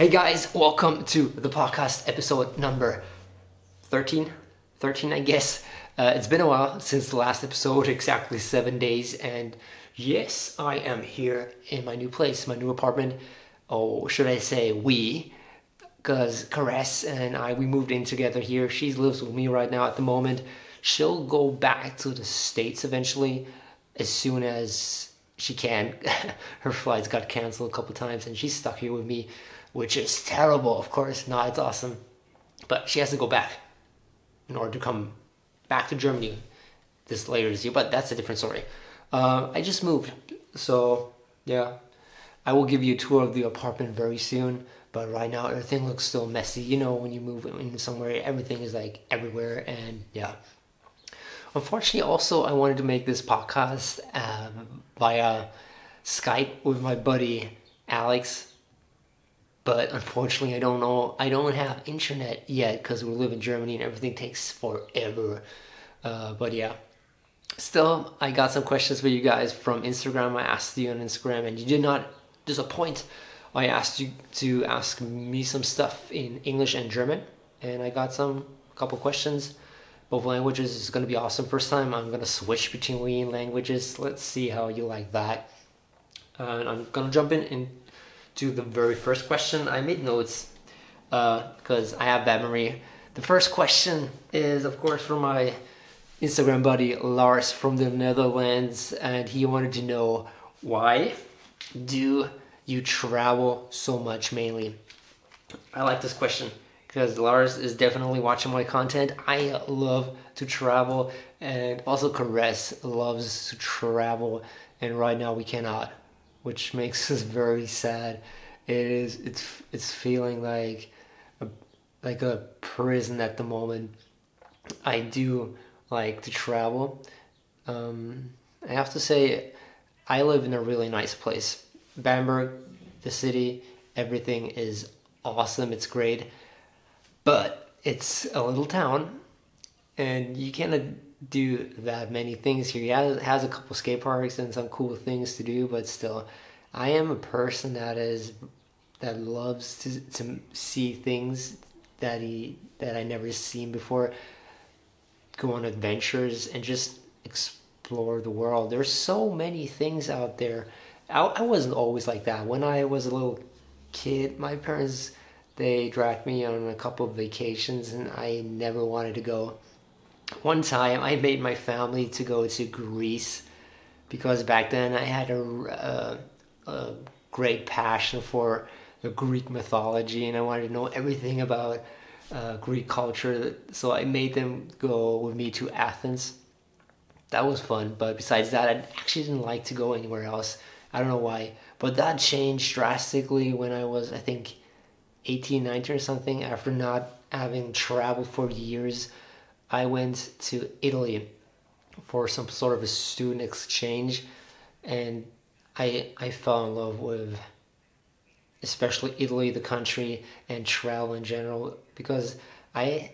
Hey guys, welcome to the podcast episode number 13. 13, I guess. Uh, it's been a while since the last episode, exactly seven days, and yes, I am here in my new place, my new apartment. Oh, should I say we? Because Caress and I, we moved in together here. She lives with me right now at the moment. She'll go back to the States eventually as soon as she can. Her flights got canceled a couple times and she's stuck here with me, which is terrible, of course. No, it's awesome. But she has to go back in order to come back to Germany this later this year, but that's a different story. Uh, I just moved, so yeah, I will give you a tour of the apartment very soon. But right now, everything looks still messy. You know, when you move in somewhere, everything is like everywhere, and yeah. Unfortunately, also, I wanted to make this podcast um, via Skype with my buddy Alex, but unfortunately, I don't know. I don't have internet yet because we live in Germany and everything takes forever. Uh, but yeah, still, I got some questions for you guys from Instagram. I asked you on Instagram, and you did not disappoint. I asked you to ask me some stuff in English and German, and I got some a couple questions. Both languages is going to be awesome. First time I'm going to switch between languages. Let's see how you like that. and I'm going to jump in into the very first question. I made notes because uh, I have bad memory. The first question is, of course, from my Instagram buddy Lars from the Netherlands, and he wanted to know why do you travel so much mainly? I like this question because Lars is definitely watching my content. I love to travel, and also Caress loves to travel, and right now we cannot, which makes us very sad. It is it's it's feeling like a, like a prison at the moment. I do like to travel. Um, I have to say, I live in a really nice place. Bamberg, the city, everything is awesome. It's great, but it's a little town, and you can't do that many things here. It has a couple skate parks and some cool things to do, but still, I am a person that is that loves to to see things that he that I never seen before go on adventures and just explore the world. There's so many things out there. I, I wasn't always like that. When I was a little kid, my parents they dragged me on a couple of vacations and I never wanted to go. One time I made my family to go to Greece because back then I had a, a, a great passion for the Greek mythology and I wanted to know everything about uh, Greek culture. So I made them go with me to Athens. That was fun, but besides that, I actually didn't like to go anywhere else. I don't know why, but that changed drastically when I was, I think, 18, 19 or something. After not having traveled for years, I went to Italy for some sort of a student exchange, and I I fell in love with especially Italy, the country, and travel in general, because I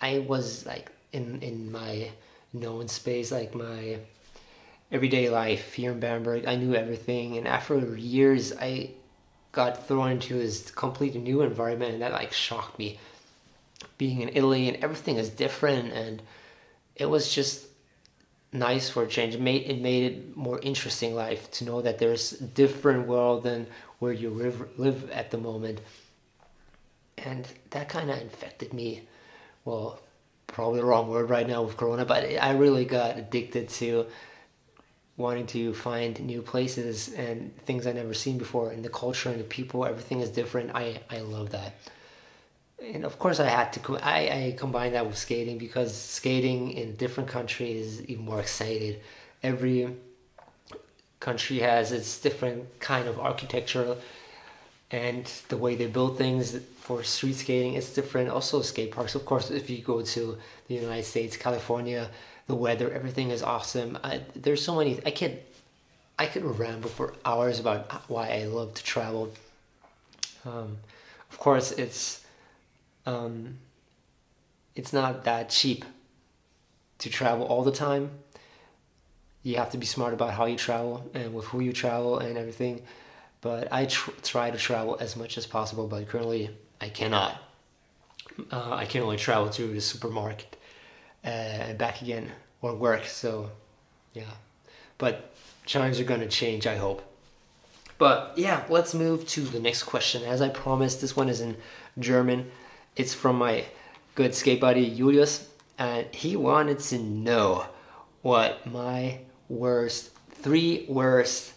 I was like in in my known space, like my everyday life here in Bamberg. I knew everything, and after years, I got thrown into this completely new environment, and that like shocked me. Being in Italy and everything is different, and it was just nice for a change. It made it made it more interesting life to know that there's a different world than where you live, live at the moment. And that kind of infected me. Well, probably the wrong word right now with Corona, but I really got addicted to wanting to find new places and things I never seen before, and the culture and the people, everything is different. I I love that. And of course, I had to. I I combine that with skating because skating in different countries is even more excited. Every country has its different kind of architecture and the way they build things for street skating is different also skate parks of course if you go to the united states california the weather everything is awesome I, there's so many i could i could ramble for hours about why i love to travel um, of course it's um, it's not that cheap to travel all the time you have to be smart about how you travel and with who you travel and everything. but I tr- try to travel as much as possible. But currently, I cannot. Uh, I can only travel to the supermarket uh, and back again or work. So, yeah. But times are gonna change. I hope. But yeah, let's move to the next question. As I promised, this one is in German. It's from my good skate buddy Julius, and he wanted to know what my worst, three worst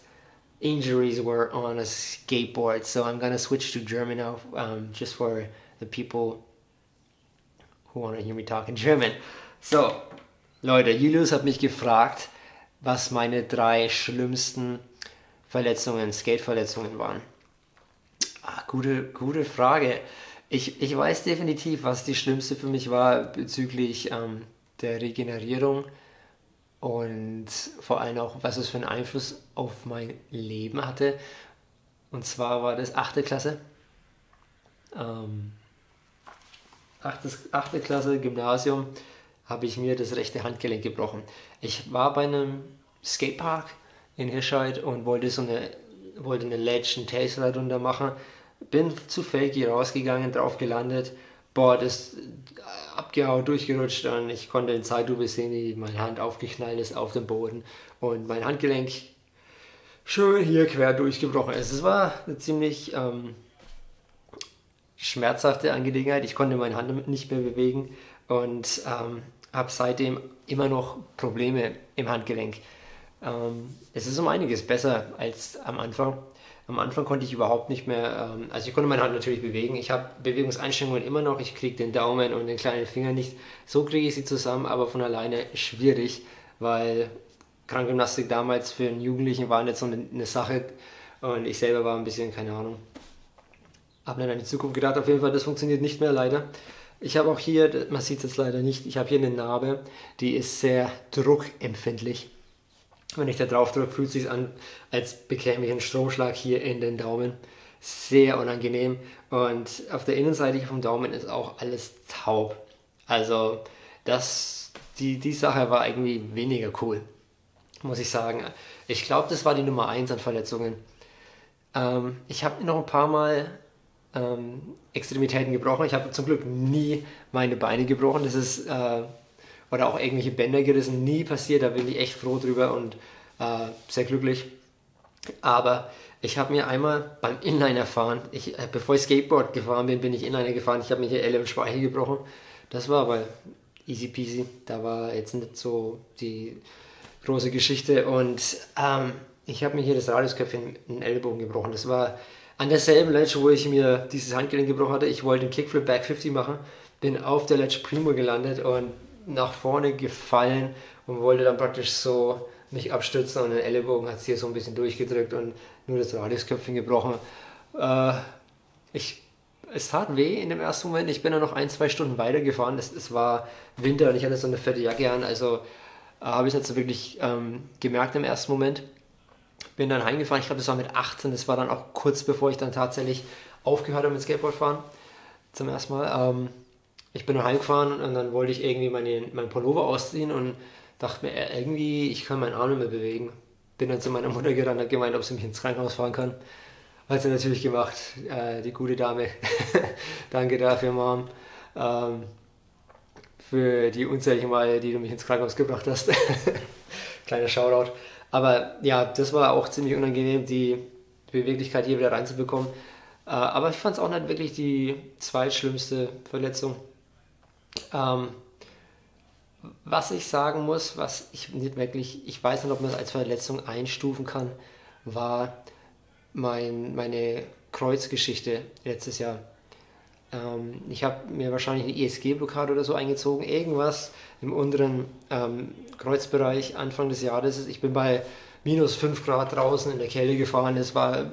injuries were on a skateboard. So I'm gonna switch to German now, um, just for the people who want to hear me talk in German. So, Leute, Julius hat mich gefragt, was meine drei schlimmsten Verletzungen, Skate-Verletzungen waren. Ah, gute, gute Frage. Ich, ich weiß definitiv, was die schlimmste für mich war bezüglich ähm, der Regenerierung und vor allem auch, was es für einen Einfluss auf mein Leben hatte. Und zwar war das 8. Klasse. Ähm, 8. 8. Klasse Gymnasium habe ich mir das rechte Handgelenk gebrochen. Ich war bei einem Skatepark in Hirscheid und wollte so eine, wollte eine Ledge, einen Taser darunter machen. Bin zu fakey rausgegangen, drauf gelandet. Boah, das abgehauen, durchgerutscht und ich konnte in Zeitlupe sehen, wie meine Hand aufgeknallt ist auf dem Boden und mein Handgelenk schön hier quer durchgebrochen ist. Es war eine ziemlich ähm, schmerzhafte Angelegenheit. Ich konnte meine Hand nicht mehr bewegen und ähm, habe seitdem immer noch Probleme im Handgelenk. Ähm, es ist um einiges besser als am Anfang. Am Anfang konnte ich überhaupt nicht mehr, ähm, also ich konnte meine Hand natürlich bewegen. Ich habe Bewegungseinschränkungen immer noch. Ich kriege den Daumen und den kleinen Finger nicht. So kriege ich sie zusammen, aber von alleine schwierig, weil Krankgymnastik damals für einen Jugendlichen war nicht so eine, eine Sache. Und ich selber war ein bisschen, keine Ahnung, habe dann an die Zukunft gedacht. Auf jeden Fall, das funktioniert nicht mehr leider. Ich habe auch hier, man sieht es jetzt leider nicht, ich habe hier eine Narbe, die ist sehr druckempfindlich. Wenn ich da drauf drücke, fühlt es sich an, als bekäme ich einen Stromschlag hier in den Daumen. Sehr unangenehm. Und auf der Innenseite vom Daumen ist auch alles taub. Also das, die, die Sache war irgendwie weniger cool, muss ich sagen. Ich glaube, das war die Nummer 1 an Verletzungen. Ähm, ich habe noch ein paar Mal ähm, Extremitäten gebrochen. Ich habe zum Glück nie meine Beine gebrochen. Das ist äh, oder auch irgendwelche Bänder gerissen, nie passiert. Da bin ich echt froh drüber und äh, sehr glücklich. Aber ich habe mir einmal beim Inliner fahren, ich, äh, bevor ich Skateboard gefahren bin, bin ich Inliner gefahren. Ich habe mir hier L im Speichel gebrochen. Das war aber easy peasy. Da war jetzt nicht so die große Geschichte. Und ähm, ich habe mir hier das Radiusköpfchen in den Ellbogen gebrochen. Das war an derselben Ledge, wo ich mir dieses Handgelenk gebrochen hatte. Ich wollte den Kickflip Back 50 machen, bin auf der Ledge Primo gelandet und nach vorne gefallen und wollte dann praktisch so mich abstützen und den Ellenbogen hat es hier so ein bisschen durchgedrückt und nur das Radiusköpfchen gebrochen. Äh, ich, es tat weh in dem ersten Moment. Ich bin dann noch ein, zwei Stunden weitergefahren. Es, es war Winter und ich hatte so eine fette Jacke an, also äh, habe ich nicht so wirklich ähm, gemerkt im ersten Moment. Bin dann heimgefahren, ich glaube, das war mit 18, das war dann auch kurz bevor ich dann tatsächlich aufgehört habe mit Skateboardfahren. Zum ersten Mal. Ähm, ich bin heimgefahren und dann wollte ich irgendwie meine, mein Pullover ausziehen und dachte mir, äh, irgendwie, ich kann meinen Arm nicht mehr bewegen. Bin dann zu meiner Mutter gerannt und gemeint, ob sie mich ins Krankenhaus fahren kann. Hat sie natürlich gemacht, äh, die gute Dame. Danke dafür, Mom. Ähm, für die unzähligen Male, die du mich ins Krankenhaus gebracht hast. Kleiner Shoutout. Aber ja, das war auch ziemlich unangenehm, die Beweglichkeit hier wieder reinzubekommen. Äh, aber ich fand es auch nicht wirklich die zweitschlimmste Verletzung. Ähm, was ich sagen muss, was ich nicht wirklich, ich weiß nicht, ob man es als Verletzung einstufen kann, war mein, meine Kreuzgeschichte letztes Jahr. Ähm, ich habe mir wahrscheinlich eine ISG-Blockade oder so eingezogen, irgendwas im unteren ähm, Kreuzbereich Anfang des Jahres. Ich bin bei minus 5 Grad draußen in der Kälte gefahren, es war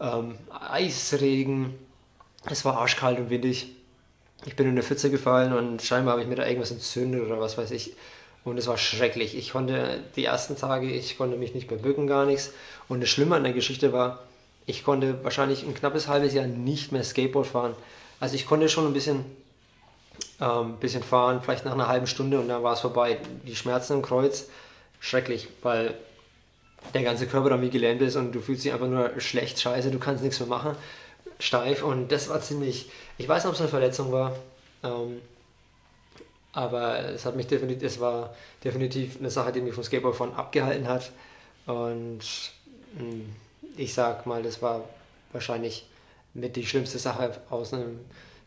ähm, Eisregen, es war arschkalt und windig ich bin in eine Pfütze gefallen und scheinbar habe ich mir da irgendwas entzündet oder was weiß ich. Und es war schrecklich. Ich konnte die ersten Tage, ich konnte mich nicht mehr bücken, gar nichts. Und das Schlimme an der Geschichte war, ich konnte wahrscheinlich ein knappes halbes Jahr nicht mehr Skateboard fahren. Also ich konnte schon ein bisschen, ähm, bisschen fahren, vielleicht nach einer halben Stunde und dann war es vorbei. Die Schmerzen im Kreuz, schrecklich, weil der ganze Körper dann wie gelähmt ist und du fühlst dich einfach nur schlecht, scheiße, du kannst nichts mehr machen, steif und das war ziemlich, ich weiß nicht, ob es eine Verletzung war, ähm, aber es hat mich definitiv, es war definitiv eine Sache, die mich vom Skateboardfahren abgehalten hat und mh, hm, ich sag mal, das war wahrscheinlich mit die schlimmste Sache aus einem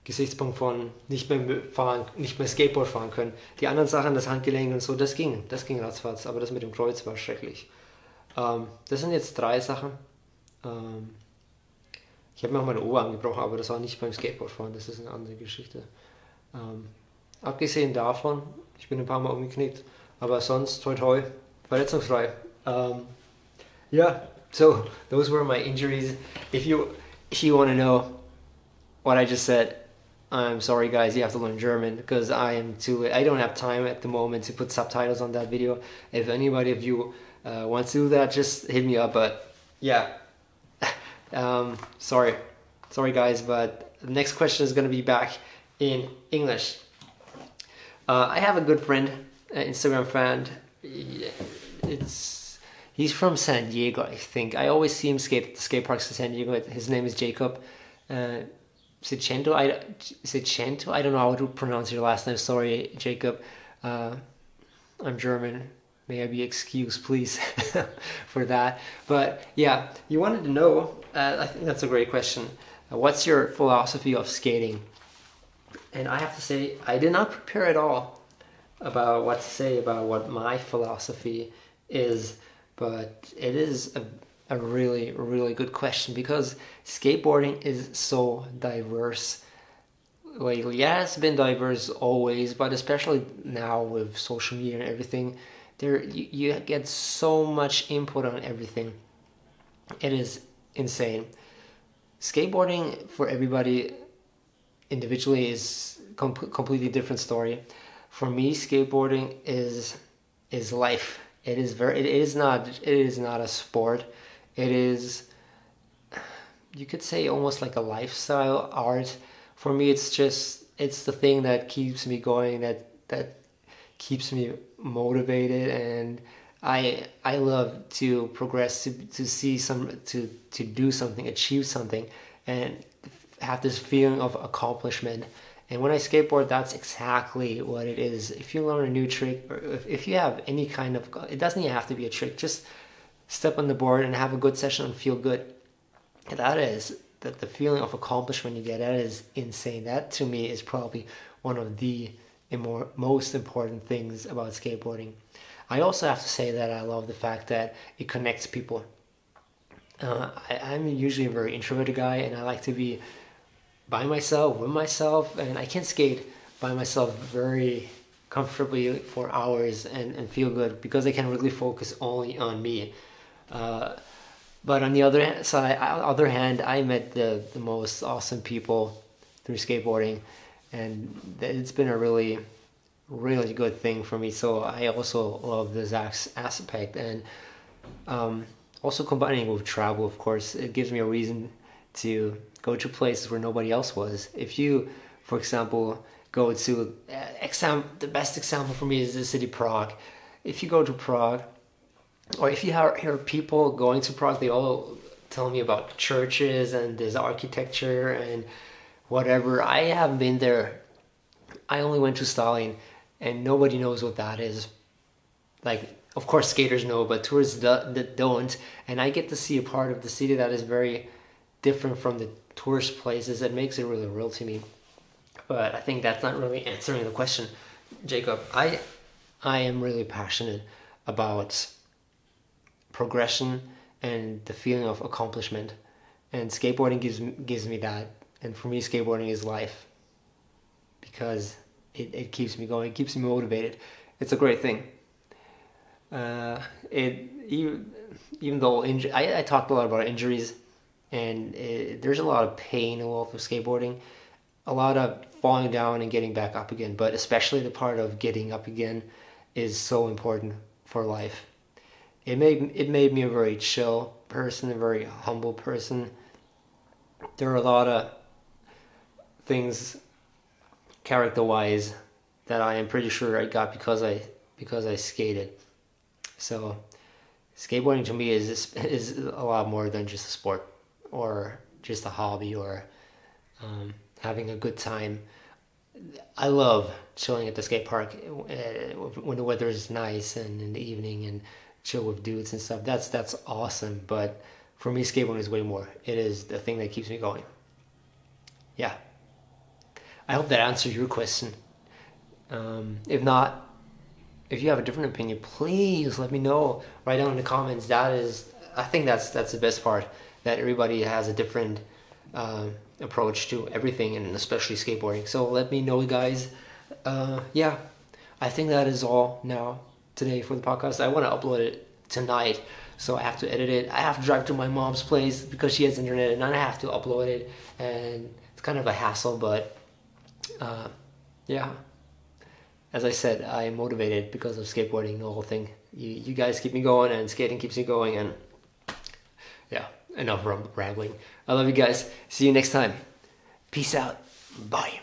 Gesichtspunkt von nicht mehr fahren, nicht mehr Skateboard fahren können. Die anderen Sachen, das Handgelenk und so, das ging, das ging ratzfatz, aber das mit dem Kreuz war schrecklich. Ähm, das sind jetzt drei Sachen. Ähm, ich habe mir auch meine Ohr angebrochen, aber das war nicht beim Skateboardfahren, das ist eine andere Geschichte. Ähm, abgesehen davon, ich bin ein paar Mal umgeknickt, aber sonst toi toi, verletzungsfrei. Um, yeah, so those were my injuries. If you if you want to know what I just said, I'm sorry guys, you have to learn German because I am too I don't have time at the moment to put subtitles on that video. If anybody of you uh, wants to do that, just hit me up. But yeah, um, sorry, sorry guys, but the next question is going to be back in English. Uh, I have a good friend, an Instagram friend. It's he's from San Diego, I think. I always see him skate at the skate parks in San Diego. His name is Jacob. Uh, I Sicento. I don't know how to pronounce your last name. Sorry, Jacob. Uh, I'm German. May I be excused, please, for that. But yeah, you wanted to know. Uh, I think that's a great question. Uh, what's your philosophy of skating? And I have to say, I did not prepare at all about what to say about what my philosophy is, but it is a, a really, really good question because skateboarding is so diverse. Lately, yeah, it's been diverse always, but especially now with social media and everything, there you, you get so much input on everything. It is insane. Skateboarding for everybody individually is com- completely different story. For me, skateboarding is is life. It is very. It is not. It is not a sport. It is. You could say almost like a lifestyle art. For me, it's just. It's the thing that keeps me going. That that keeps me motivated and. I I love to progress to to see some to to do something achieve something and have this feeling of accomplishment. And when I skateboard, that's exactly what it is. If you learn a new trick, or if, if you have any kind of, it doesn't even have to be a trick, just step on the board and have a good session and feel good. That is, that the feeling of accomplishment you get, that is insane. That to me is probably one of the more, most important things about skateboarding. I also have to say that I love the fact that it connects people. Uh, I, I'm usually a very introverted guy, and I like to be by myself, with myself, and I can skate by myself very comfortably for hours and, and feel good because I can really focus only on me. Uh, but on the other side, other hand, I met the, the most awesome people through skateboarding, and it's been a really, really good thing for me. So I also love the this aspect, and um, also combining with travel, of course, it gives me a reason to go to places where nobody else was. If you, for example, go to uh, exam, the best example for me is the city Prague. If you go to Prague, or if you hear people going to Prague, they all tell me about churches and this architecture and whatever. I haven't been there. I only went to Stalin, and nobody knows what that is. Like, of course, skaters know, but tourists don't. And I get to see a part of the city that is very different from the tourist places. It makes it really real to me. But I think that's not really answering the question, Jacob. I I am really passionate about progression and the feeling of accomplishment. And skateboarding gives gives me that. And for me, skateboarding is life because it, it keeps me going, it keeps me motivated. It's a great thing. Uh, it even even though inju- I, I talked a lot about injuries and it, there's a lot of pain involved with skateboarding, a lot of falling down and getting back up again. But especially the part of getting up again is so important for life. It made it made me a very chill person, a very humble person. There are a lot of things character wise that I am pretty sure I got because I because I skated. So skateboarding to me is is a lot more than just a sport or just a hobby or um, having a good time. I love chilling at the skate park uh, when the weather is nice and in the evening and chill with dudes and stuff. That's that's awesome. But for me, skateboarding is way more. It is the thing that keeps me going. Yeah. I hope that answers your question. Um, if not, if you have a different opinion, please let me know. Write down in the comments. That is, I think that's that's the best part. That everybody has a different uh, approach to everything, and especially skateboarding. So let me know, guys. Uh, yeah, I think that is all now today for the podcast. I want to upload it tonight, so I have to edit it. I have to drive to my mom's place because she has internet, and I have to upload it, and it's kind of a hassle, but uh, yeah as I said, I am motivated because of skateboarding, the whole thing. You, you guys keep me going, and skating keeps me going, and yeah, enough rambling. I love you guys. See you next time. Peace out. Bye.